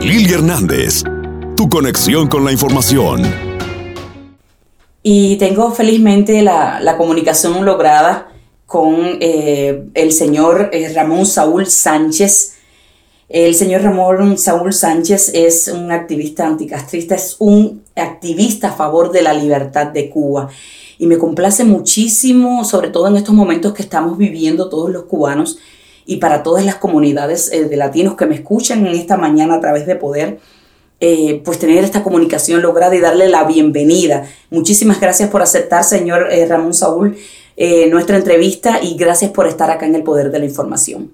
Lili Hernández, tu conexión con la información. Y tengo felizmente la, comunicación lograda con eh, el señor eh, Ramón Saúl Sánchez. El señor Ramón Saúl Sánchez es un activista anticastrista, es un activista a favor de la libertad de Cuba. Y me complace muchísimo, sobre todo en estos momentos que estamos viviendo todos los cubanos, y para todas las comunidades eh, de latinos que me escuchan en esta mañana a través de Poder, eh, pues tener esta comunicación lograda y darle la bienvenida. Muchísimas gracias por aceptar, señor eh, Ramón Saúl, nuestra entrevista y gracias por estar acá en el Poder de la Información.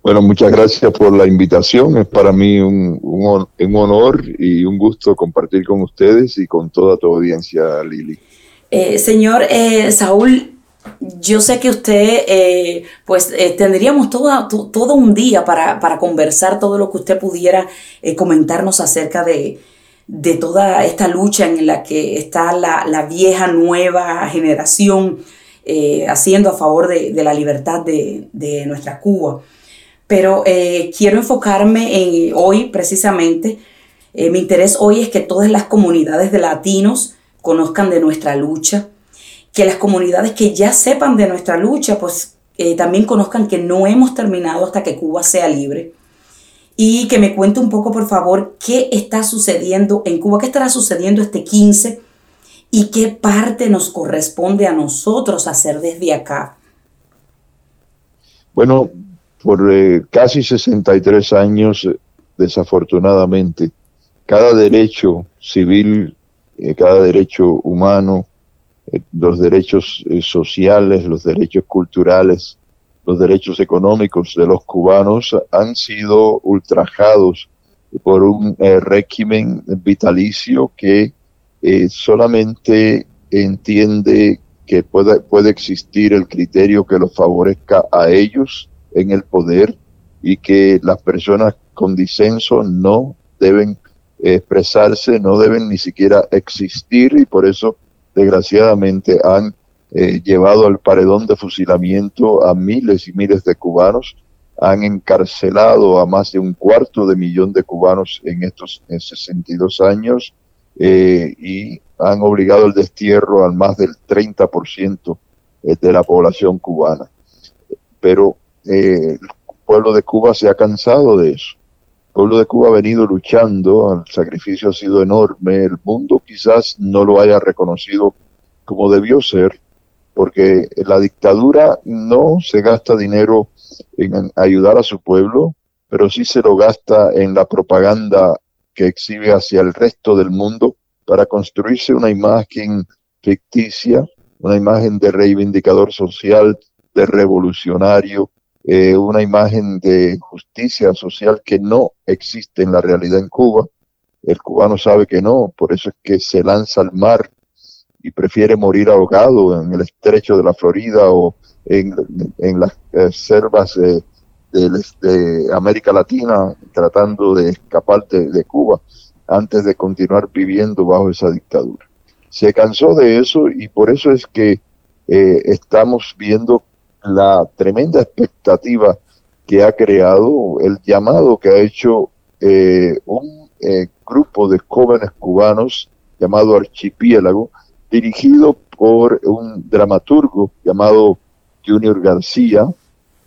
Bueno, muchas gracias por la invitación. Es para mí un, un, un honor y un gusto compartir con ustedes y con toda tu audiencia, Lili. señor Saúl, yo sé que usted, eh, pues eh, tendríamos todo, un día para, conversar todo lo que usted pudiera eh, comentarnos acerca de, toda esta lucha en la que está la, vieja nueva generación haciendo a favor de, la libertad de, de, nuestra Cuba. Pero quiero enfocarme en hoy precisamente, mi interés hoy es que todas las comunidades de latinos conozcan de nuestra lucha, que las comunidades que ya sepan de nuestra lucha, pues eh, también conozcan que no hemos terminado hasta que Cuba sea libre. Y que me cuente un poco, por favor, qué está sucediendo en Cuba, qué estará sucediendo este 15 y qué parte nos corresponde a nosotros hacer desde acá. Bueno, por eh, casi 63 años, desafortunadamente, cada derecho civil, eh, cada derecho humano, eh, los derechos eh, sociales, los derechos culturales, los derechos económicos de los cubanos han sido ultrajados por un eh, régimen vitalicio que solamente entiende que puede, puede existir el criterio que los favorezca a ellos en el poder y que las personas con disenso no deben expresarse, no deben ni siquiera existir y por eso desgraciadamente han eh, llevado al paredón de fusilamiento a miles y miles de cubanos, han encarcelado a más de un cuarto de millón de cubanos en estos 62 años eh, y han obligado el destierro al más del 30% eh, de la población cubana. Pero el pueblo de Cuba se ha cansado de eso. Pueblo de Cuba ha venido luchando, el sacrificio ha sido enorme, el mundo quizás no lo haya reconocido como debió ser, porque la dictadura no se gasta dinero en ayudar a su pueblo, pero sí se lo gasta en la propaganda que exhibe hacia el resto del mundo para construirse una imagen ficticia, una imagen de reivindicador social, de revolucionario, eh, una imagen de justicia social que no existe en la realidad en Cuba. El cubano sabe que no, por eso es que se lanza al mar y prefiere morir ahogado en el estrecho de la Florida o en, las eh, selvas de, América Latina tratando de escapar de, Cuba antes de continuar viviendo bajo esa dictadura. Se cansó de eso y por eso es que eh, estamos viendo la tremenda expectativa que ha creado, el llamado que ha hecho eh, un eh, grupo de jóvenes cubanos llamado Archipiélago, dirigido por un dramaturgo llamado Junior García,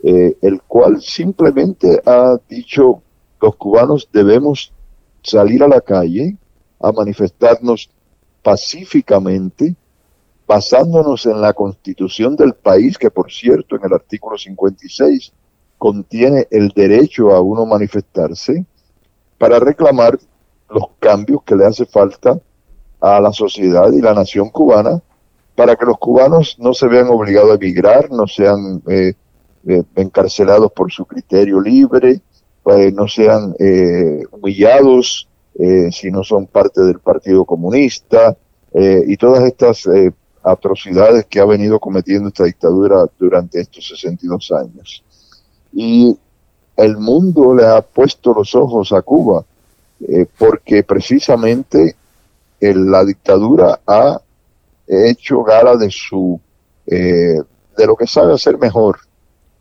eh, el cual simplemente ha dicho, los cubanos debemos salir a la calle a manifestarnos pacíficamente basándonos en la constitución del país, que por cierto en el artículo 56 contiene el derecho a uno manifestarse, para reclamar los cambios que le hace falta a la sociedad y la nación cubana, para que los cubanos no se vean obligados a emigrar, no sean eh, eh, encarcelados por su criterio libre, pues, no sean eh, humillados si no son parte del Partido Comunista, y todas estas atrocidades que ha venido cometiendo esta dictadura durante estos 62 años. Y el mundo le ha puesto los ojos a Cuba eh, porque precisamente la dictadura ha hecho gala de su eh, de lo que sabe hacer mejor,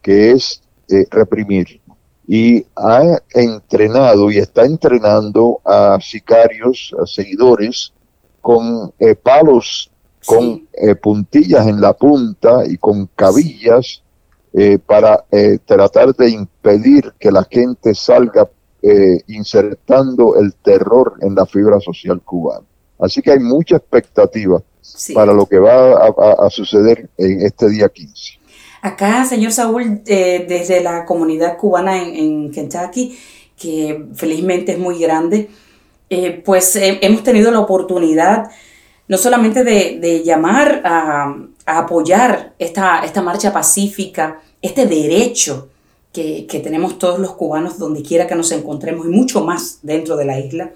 que es eh, reprimir. y ha entrenado y está entrenando a sicarios, a seguidores, con eh, palos, con eh, puntillas en la punta y con cabillas eh, para tratar de impedir que la gente salga insertando el terror en la fibra social cubana. Así que hay mucha expectativa para lo que va a, suceder en este día 15. Acá, señor Saúl, eh, desde la comunidad cubana en, Kentucky, que felizmente es muy grande, eh, pues eh, hemos tenido la oportunidad no solamente de, llamar a, apoyar esta, esta marcha pacífica, este derecho que, que, tenemos todos los cubanos donde quiera que nos encontremos y mucho más dentro de la isla,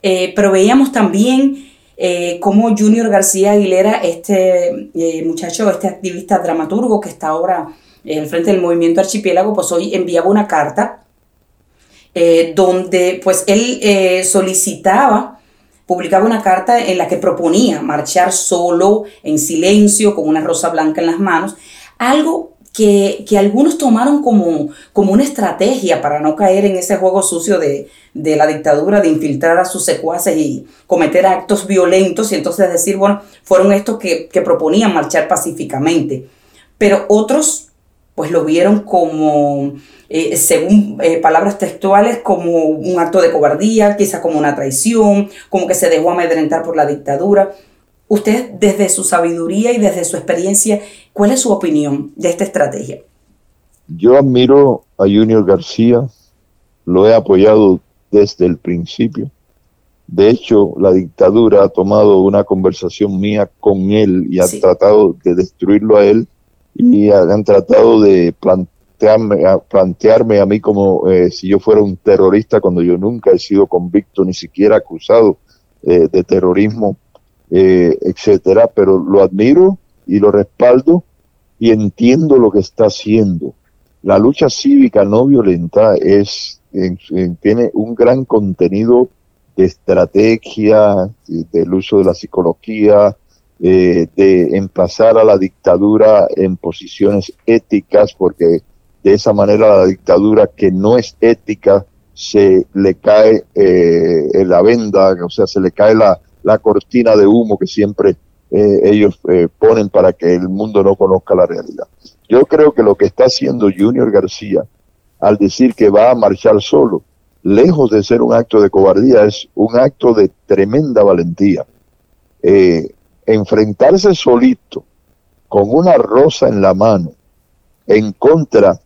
pero veíamos también eh, como Junior García Aguilera, este eh, muchacho, este activista dramaturgo que está ahora en el frente del movimiento archipiélago, pues hoy enviaba una carta eh, donde pues él solicitaba, publicaba una carta en la que proponía marchar solo, en silencio, con una rosa blanca en las manos, algo que, algunos tomaron como, como una estrategia para no caer en ese juego sucio de, la dictadura, de infiltrar a sus secuaces y cometer actos violentos y entonces decir, bueno, fueron estos que, proponían marchar pacíficamente. Pero otros pues lo vieron como, eh, según eh, palabras textuales, como un acto de cobardía, quizás como una traición, como que se dejó amedrentar por la dictadura. Usted, desde su sabiduría y desde su experiencia, ¿cuál es su opinión de esta estrategia? Yo admiro a Junior García, lo he apoyado desde el principio. De hecho, la dictadura ha tomado una conversación mía con él y ha tratado de destruirlo a él y han tratado de plantearme, a, plantearme a mí como eh, si yo fuera un terrorista cuando yo nunca he sido convicto, ni siquiera acusado eh, de terrorismo eh, etcétera, pero lo admiro y lo respaldo y entiendo lo que está haciendo. La lucha cívica no violenta es, tiene un gran contenido de estrategia, del uso de la psicología, eh, de emplazar a la dictadura en posiciones éticas, porque de esa manera la dictadura que no es ética se le cae eh, la venda, o sea, se le cae la, la cortina de humo que siempre eh, ellos eh, ponen para que el mundo no conozca la realidad. Yo creo que lo que está haciendo Junior García al decir que va a marchar solo, lejos de ser un acto de cobardía, es un acto de tremenda valentía. Eh, enfrentarse solito, con una rosa en la mano, en contra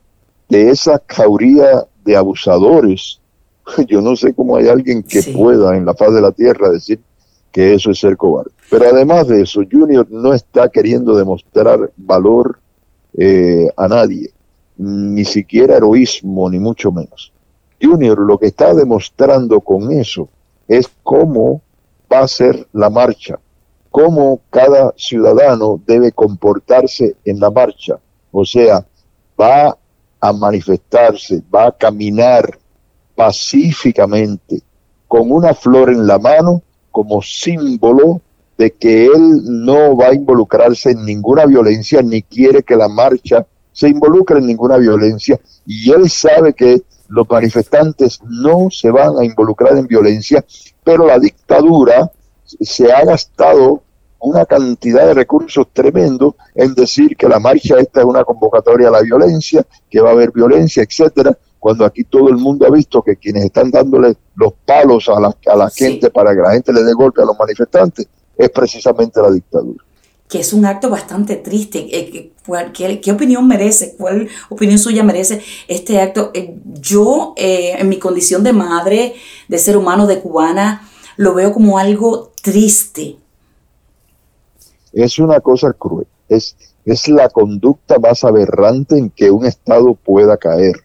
de esa cauría de abusadores, yo no sé cómo hay alguien que pueda en la faz de la tierra decir que eso es ser cobarde. Pero además de eso, Junior no está queriendo demostrar valor eh, a nadie, ni siquiera heroísmo, ni mucho menos. Junior lo que está demostrando con eso es cómo va a ser la marcha, cómo cada ciudadano debe comportarse en la marcha. O sea, va a manifestarse, va a caminar pacíficamente con una flor en la mano como símbolo de que él no va a involucrarse en ninguna violencia ni quiere que la marcha se involucre en ninguna violencia y él sabe que los manifestantes no se van a involucrar en violencia, pero la dictadura se ha gastado una cantidad de recursos tremendo en decir que la marcha esta es una convocatoria a la violencia, que va a haber violencia, etcétera, cuando aquí todo el mundo ha visto que quienes están dándole los palos a la, a la gente para que la gente le dé golpe a los manifestantes es precisamente la dictadura. Que es un acto bastante triste. Eh, ¿Qué, opinión merece? ¿Cuál opinión suya merece este acto? Eh, yo, eh, en mi condición de madre, de ser humano, de cubana, lo veo como algo triste. Es una cosa cruel. Es, es la conducta más aberrante en que un Estado pueda caer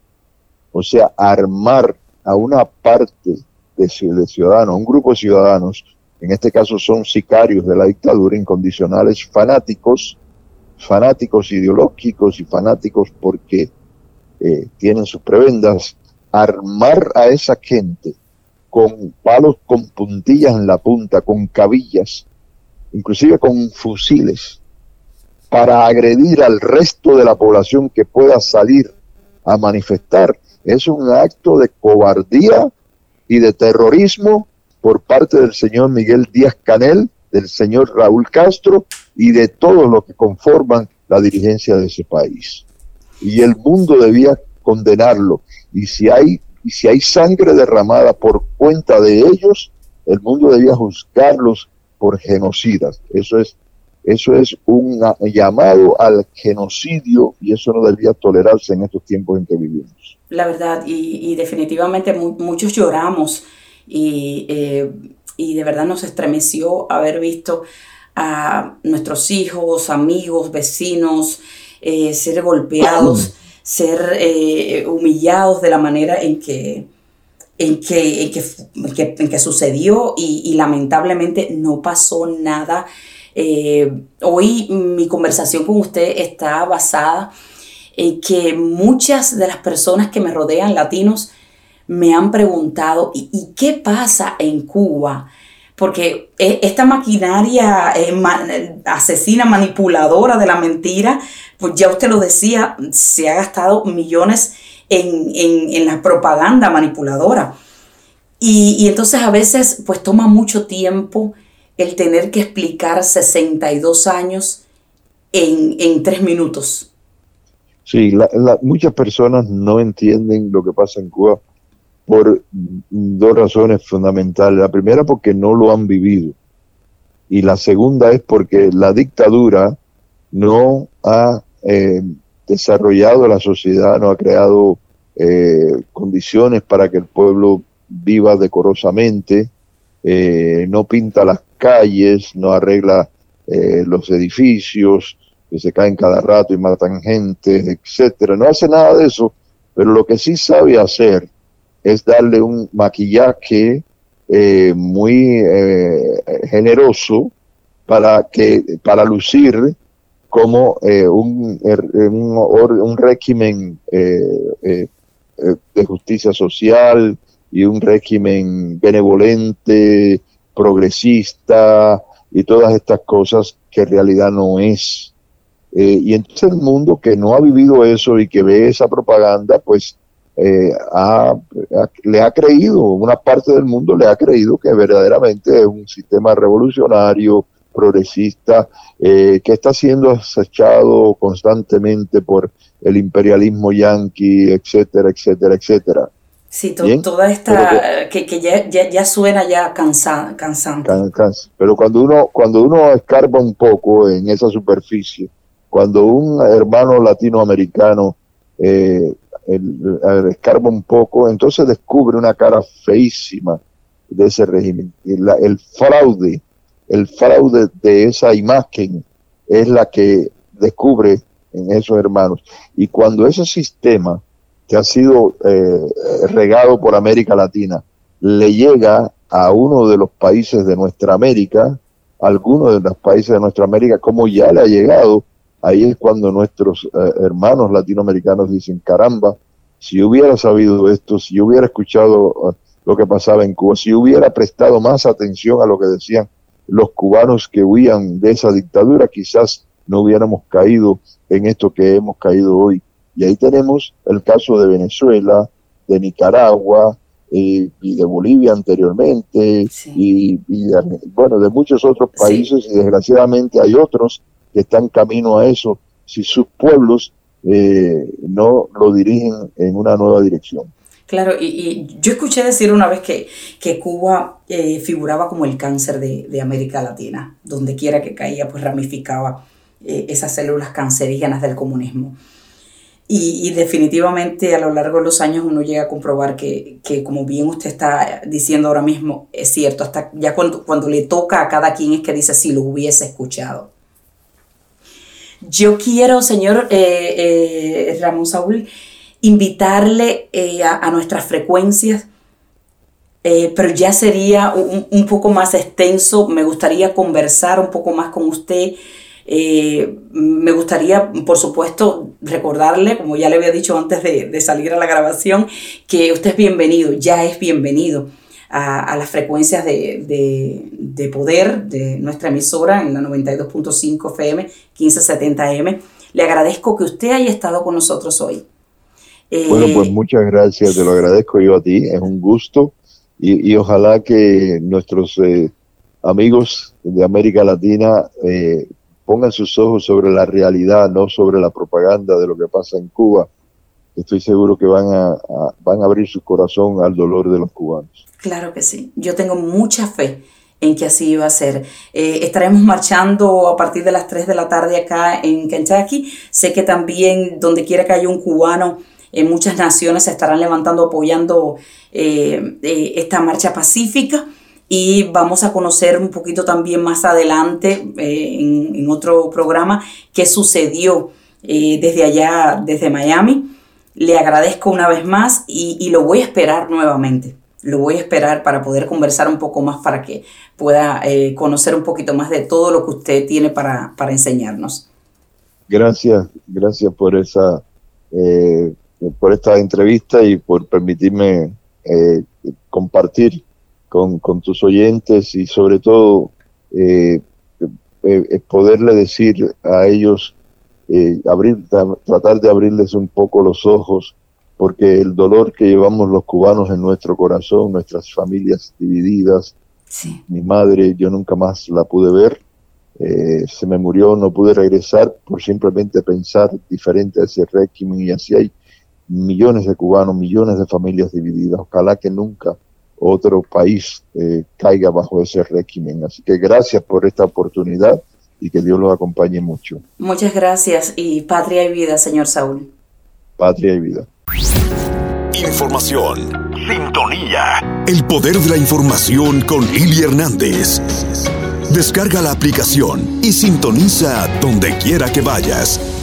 o sea, armar a una parte de, ciudadanos, un grupo de ciudadanos, en este caso son sicarios de la dictadura, incondicionales, fanáticos, fanáticos ideológicos y fanáticos porque eh, tienen sus prebendas, armar a esa gente con palos con puntillas en la punta, con cabillas, inclusive con fusiles, para agredir al resto de la población que pueda salir a manifestar. Es un acto de cobardía y de terrorismo por parte del señor Miguel Díaz Canel, del señor Raúl Castro y de todos los que conforman la dirigencia de ese país. Y el mundo debía condenarlo. Y si hay, y si hay sangre derramada por cuenta de ellos, el mundo debía juzgarlos por genocidas. Eso es, eso es un llamado al genocidio y eso no debía tolerarse en estos tiempos en que vivimos. La verdad, y, definitivamente muchos lloramos y, eh, y de verdad nos estremeció haber visto a nuestros hijos, amigos, vecinos eh, ser golpeados, ser eh, humillados de la manera en que, en que, en que, sucedió y, lamentablemente no pasó nada. Eh, hoy mi conversación con usted está basada en que muchas de las personas que me rodean, latinos, me han preguntado, ¿y, qué pasa en Cuba? Porque e, esta maquinaria eh, asesina, manipuladora de la mentira, pues ya usted lo decía, se ha gastado millones en, la propaganda manipuladora. Y, entonces a veces pues toma mucho tiempo el tener que explicar 62 años en, en tres minutos. Sí, muchas personas no entienden lo que pasa en Cuba por dos razones fundamentales. La primera porque no lo han vivido y la segunda es porque la dictadura no ha eh, desarrollado la sociedad, no ha creado eh, condiciones para que el pueblo viva decorosamente, eh, no pinta las calles, no arregla los edificios que se caen cada rato y matan gente, etcétera. No hace nada de eso, pero lo que sí sabe hacer es darle un maquillaje eh, muy eh, generoso para que para lucir como eh, un, er, un, un, régimen de justicia social y un régimen benevolente, progresista y todas estas cosas que en realidad no es. y entonces el mundo que no ha vivido eso y que ve esa propaganda, pues eh, le ha creído, una parte del mundo le ha creído que verdaderamente es un sistema revolucionario, progresista, eh, que está siendo acechado constantemente por el imperialismo yanqui, etcétera, etcétera, etcétera. Sí, toda esta, que, que ya, ya, suena ya cansa, cansante. pero cuando uno, cuando uno escarba un poco en esa superficie, cuando un hermano latinoamericano eh, el, escarba un poco, entonces descubre una cara feísima de ese régimen. El, el fraude, el fraude de esa imagen es la que descubre en esos hermanos. Y cuando ese sistema que ha sido eh, regado por América Latina le llega a uno de los países de nuestra América, algunos de los países de nuestra América, como ya le ha llegado ahí es cuando nuestros eh, hermanos latinoamericanos dicen, caramba, si hubiera sabido esto, si hubiera escuchado eh, lo que pasaba en Cuba, si hubiera prestado más atención a lo que decían los cubanos que huían de esa dictadura, quizás no hubiéramos caído en esto que hemos caído hoy. Y ahí tenemos el caso de Venezuela, de Nicaragua, eh, y de Bolivia anteriormente, y, bueno, de muchos otros países, y desgraciadamente hay otros que están camino a eso, si sus pueblos eh, no lo dirigen en una nueva dirección. Claro, y, yo escuché decir una vez que, que Cuba eh, figuraba como el cáncer de, América Latina, donde quiera que caía, pues ramificaba eh, esas células cancerígenas del comunismo. Y, definitivamente a lo largo de los años uno llega a comprobar que, que, como bien usted está diciendo ahora mismo, es cierto, hasta ya cuando, cuando le toca a cada quien es que dice si lo hubiese escuchado. Yo quiero, señor eh, eh, Ramón Saúl, invitarle eh, a, nuestras frecuencias, pero ya sería un, poco más extenso. Me gustaría conversar un poco más con usted. me gustaría, por supuesto, recordarle, como ya le había dicho antes de salir a la grabación, que usted es bienvenido, ya es bienvenido a, las frecuencias de, poder de nuestra emisora en la 92.5 FM, 1570M. Le agradezco que usted haya estado con nosotros hoy. bueno, pues muchas gracias, te lo agradezco yo a ti, es un gusto y, ojalá que nuestros amigos de América Latina pongan sus ojos sobre la realidad, no sobre la propaganda de lo que pasa en Cuba. Estoy seguro que van a, van a abrir su corazón al dolor de los cubanos. Claro que sí. Yo tengo mucha fe en que así va a ser. Eh, estaremos marchando a partir de las 3 de la tarde acá en Kentucky. Sé que también donde quiera que haya un cubano, en muchas naciones se estarán levantando apoyando eh, eh, esta marcha pacífica y vamos a conocer un poquito también más adelante eh, en, otro programa qué sucedió eh, desde allá, desde Miami. Le agradezco una vez más y, lo voy a esperar nuevamente. Lo voy a esperar para poder conversar un poco más, para que pueda eh, conocer un poquito más de todo lo que usted tiene para, para enseñarnos. Gracias, gracias por esa, por esta entrevista y por permitirme compartir con, con tus oyentes y sobre todo eh, eh, poderle decir a ellos, eh, abrir, tratar de abrirles un poco los ojos, porque el dolor que llevamos los cubanos en nuestro corazón, nuestras familias divididas, mi madre yo nunca más la pude ver, se me murió, no pude regresar por simplemente pensar diferente a ese régimen y así hay millones de cubanos, millones de familias divididas. Ojalá que nunca otro país eh, caiga bajo ese régimen. Así que gracias por esta oportunidad y que Dios los acompañe mucho. Muchas gracias y patria y vida, señor Saúl. Patria y vida. Información. Sintonía. El poder de la información con Lili Hernández. Descarga la aplicación y sintoniza donde quiera que vayas.